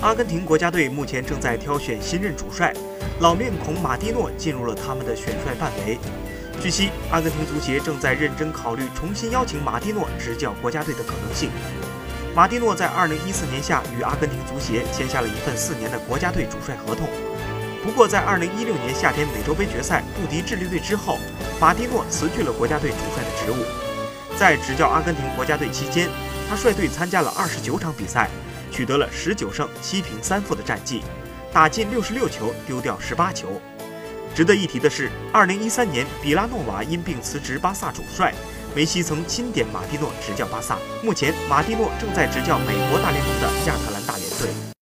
阿根廷国家队目前正在挑选新任主帅，老面孔马蒂诺进入了他们的选帅范围。据悉，阿根廷足协正在认真考虑重新邀请马蒂诺执教国家队的可能性。马蒂诺在2014年夏与阿根廷足协签下了一份四年的国家队主帅合同。不过，在2016年夏天美洲杯决赛不敌智利队之后，马蒂诺辞去了国家队主帅的职务。在执教阿根廷国家队期间，他率队参加了29场比赛，取得了十九胜七平三负的战绩，打进六十六球，丢掉十八球。值得一提的是二零一三年比拉诺瓦因病辞职巴萨主帅，梅西曾钦点马蒂诺执教巴萨。目前，马蒂诺正在执教美国大联盟的亚特兰。